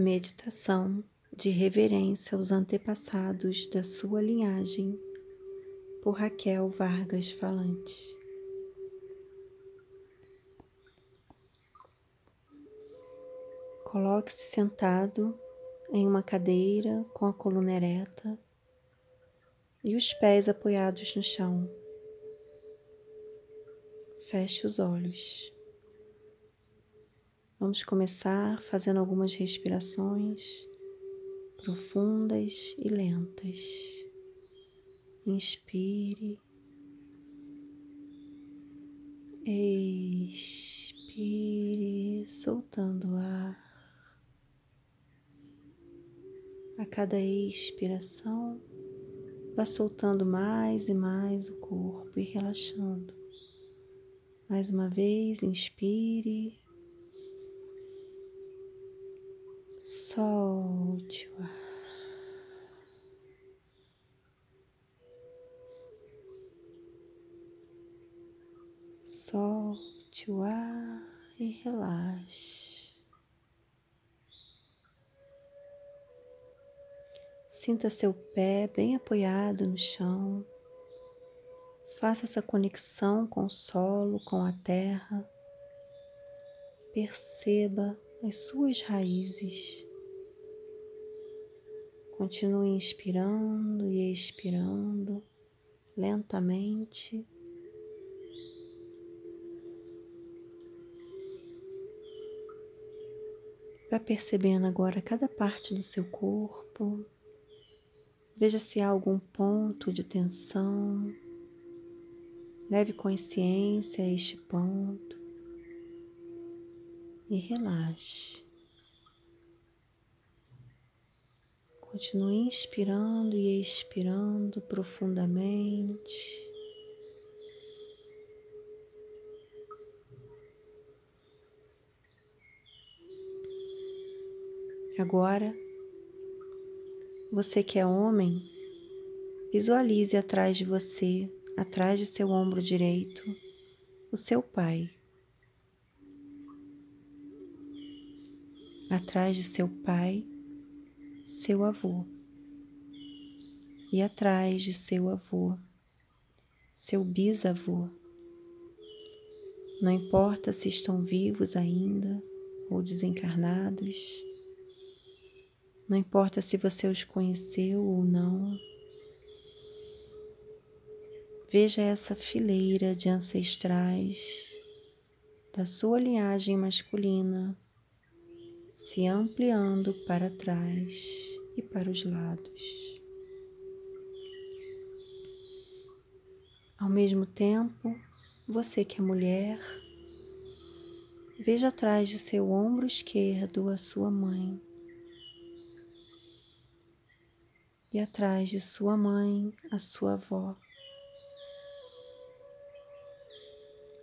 Meditação de reverência aos antepassados da sua linhagem, por Raquel Vargas Falante. Coloque-se sentado em uma cadeira com a coluna ereta e os pés apoiados no chão. Feche os olhos. Vamos começar fazendo algumas respirações profundas e lentas. Inspire, expire, soltando o ar. A cada expiração, vá soltando mais e mais o corpo e relaxando. Mais uma vez, inspire. Solte o ar. Solte o ar e relaxe. Sinta seu pé bem apoiado no chão. Faça essa conexão com o solo, com a terra. Perceba as suas raízes. Continue inspirando e expirando lentamente. Vá percebendo agora cada parte do seu corpo. Veja se há algum ponto de tensão. Leve consciência a este ponto e relaxe. Continue inspirando e expirando profundamente. Agora, você que é homem, visualize atrás de você, atrás de seu ombro direito, o seu pai. atrás de seu pai, seu avô, e atrás de seu avô, seu bisavô. Não importa se estão vivos ainda ou desencarnados, não importa se você os conheceu ou não. Veja essa fileira de ancestrais da sua linhagem masculina se ampliando para trás e para os lados. Ao mesmo tempo, você que é mulher, veja atrás de seu ombro esquerdo a sua mãe. E atrás de sua mãe, a sua avó.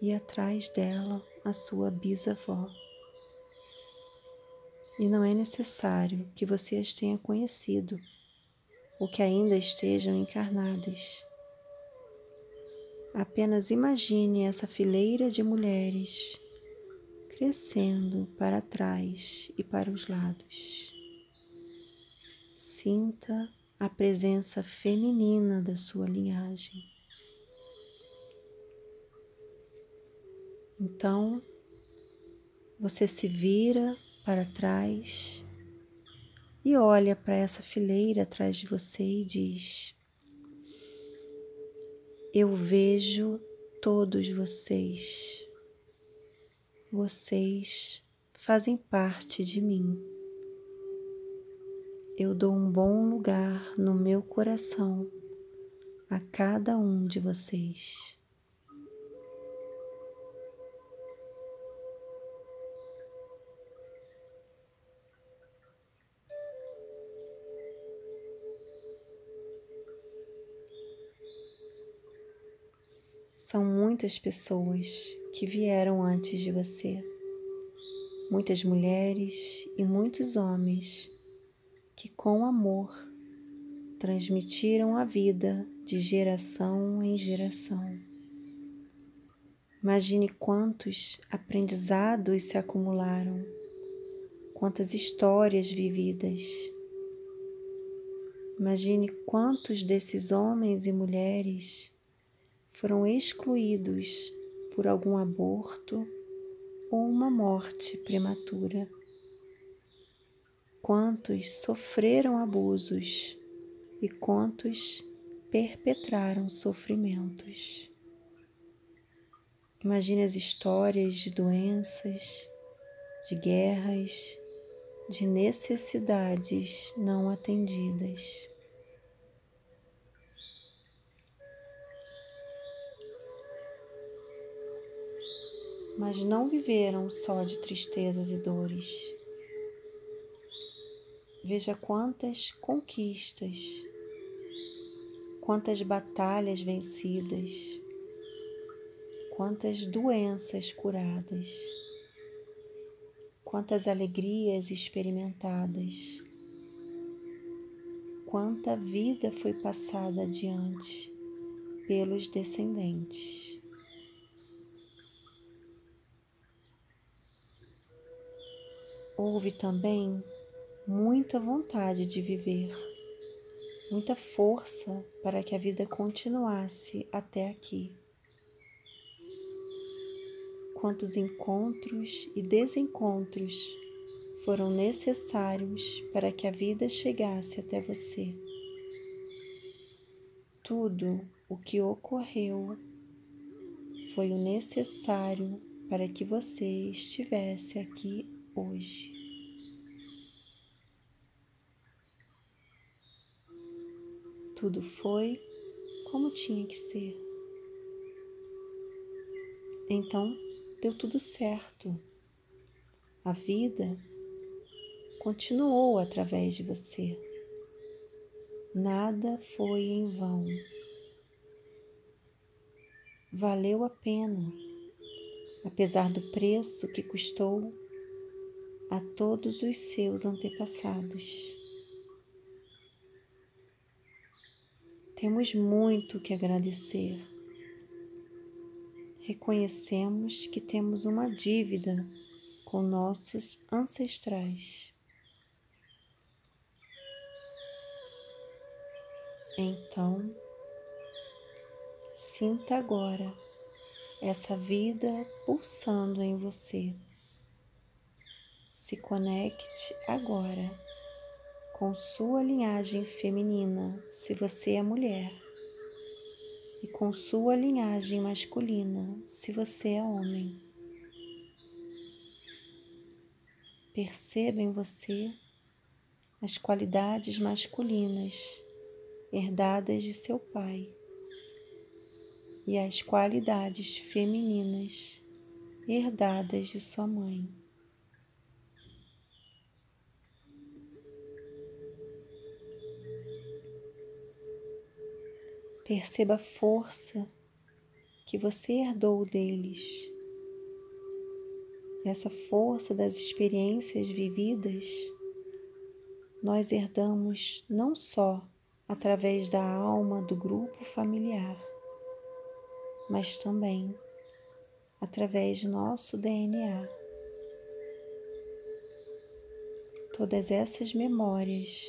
E atrás dela, a sua bisavó e não é necessário que você as tenha conhecido ou que ainda estejam encarnadas. Apenas imagine essa fileira de mulheres crescendo para trás e para os lados. Sinta a presença feminina da sua linhagem. Então, você se vira para trás e olha para essa fileira atrás de você e diz: Eu vejo todos vocês. Vocês fazem parte de mim. Eu dou um bom lugar no meu coração a cada um de vocês. São muitas pessoas que vieram antes de você, muitas mulheres e muitos homens que, com amor, transmitiram a vida de geração em geração. Imagine quantos aprendizados se acumularam, quantas histórias vividas. Imagine quantos desses homens e mulheres foram excluídos por algum aborto ou uma morte prematura. Quantos sofreram abusos e quantos perpetraram sofrimentos. Imagine as histórias de doenças, de guerras, de necessidades não atendidas. Mas não viveram só de tristezas e dores. Veja quantas conquistas, quantas batalhas vencidas, quantas doenças curadas quantas alegrias experimentadas, quanta vida foi passada adiante pelos descendentes. Houve também muita vontade de viver, muita força para que a vida continuasse até aqui quantos encontros e desencontros foram necessários para que a vida chegasse até você. Tudo o que ocorreu foi o necessário para que você estivesse aqui hoje. Tudo foi como tinha que ser. Então, deu tudo certo. A vida continuou através de você. Nada foi em vão. Valeu a pena, apesar do preço que custou a todos os seus antepassados. Temos muito que agradecer reconhecemos que temos uma dívida com nossos ancestrais. Então, sinta agora essa vida pulsando em você. Se conecte agora com sua linhagem feminina, se você é mulher e com sua linhagem masculina, se você é homem. Perceba em você as qualidades masculinas herdadas de seu pai e as qualidades femininas herdadas de sua mãe. Perceba a força que você herdou deles. Essa força das experiências vividas nós herdamos não só através da alma do grupo familiar, mas também através do nosso DNA. Todas essas memórias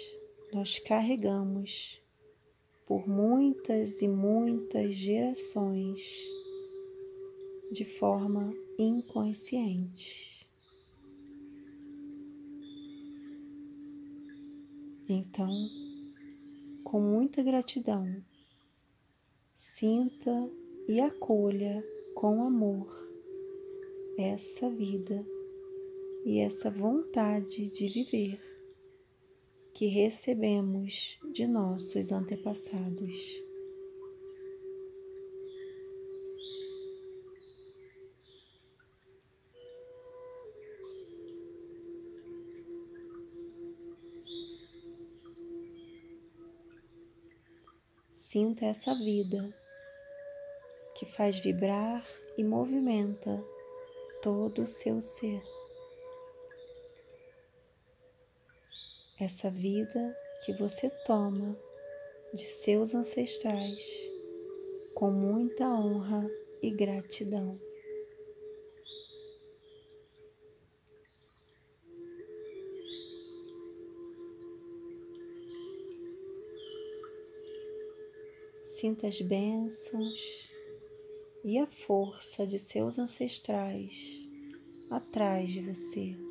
nós carregamos por muitas e muitas gerações de forma inconsciente. Então, com muita gratidão, sinta e acolha com amor essa vida e essa vontade de viver que recebemos de nossos antepassados. Sinta essa vida que faz vibrar e movimenta todo o seu ser. essa vida que você toma de seus ancestrais com muita honra e gratidão. Sinta as bênçãos e a força de seus ancestrais atrás de você.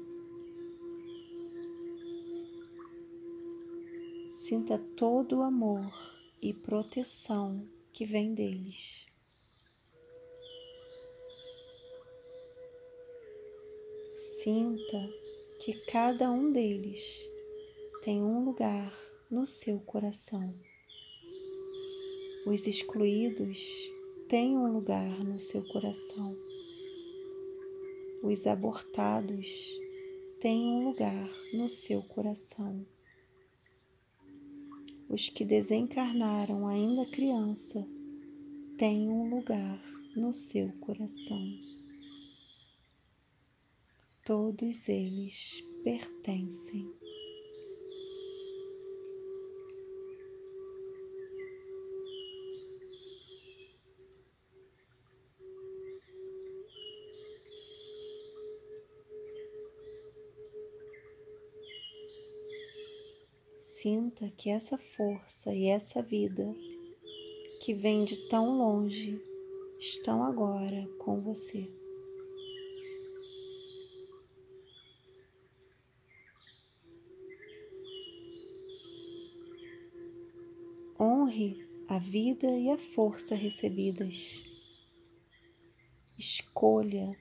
Sinta todo o amor e proteção que vem deles. Sinta que cada um deles tem um lugar no seu coração. Os excluídos têm um lugar no seu coração. Os abortados têm um lugar no seu coração. Os que desencarnaram ainda criança têm um lugar no seu coração. Todos eles pertencem. Sinta que essa força e essa vida que vem de tão longe estão agora com você. Honre a vida e a força recebidas. Escolha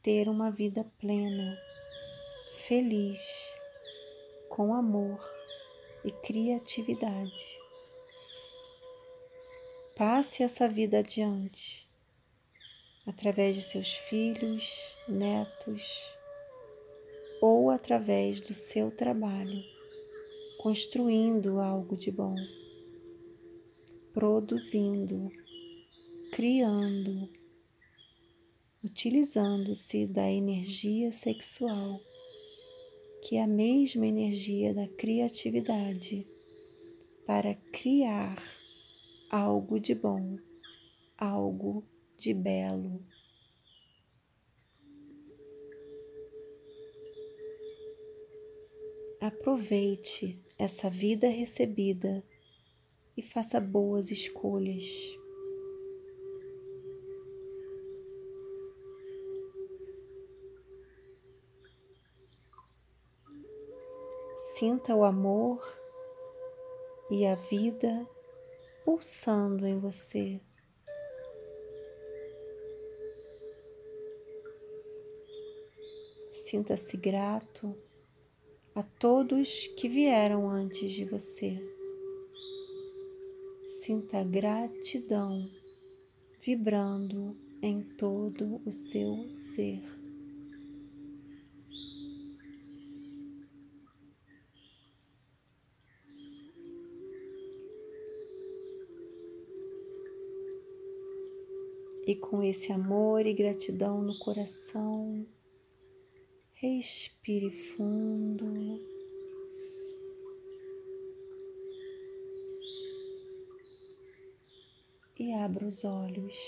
ter uma vida plena, feliz, com amor e criatividade. Passe essa vida adiante através de seus filhos, netos ou através do seu trabalho, construindo algo de bom, produzindo, criando, utilizando-se da energia sexual que a mesma energia da criatividade para criar algo de bom, algo de belo. Aproveite essa vida recebida e faça boas escolhas. Sinta o amor e a vida pulsando em você. Sinta-se grato a todos que vieram antes de você. Sinta gratidão vibrando em todo o seu ser. E com esse amor e gratidão no coração, respire fundo. E abra os olhos.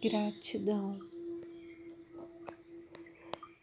Gratidão.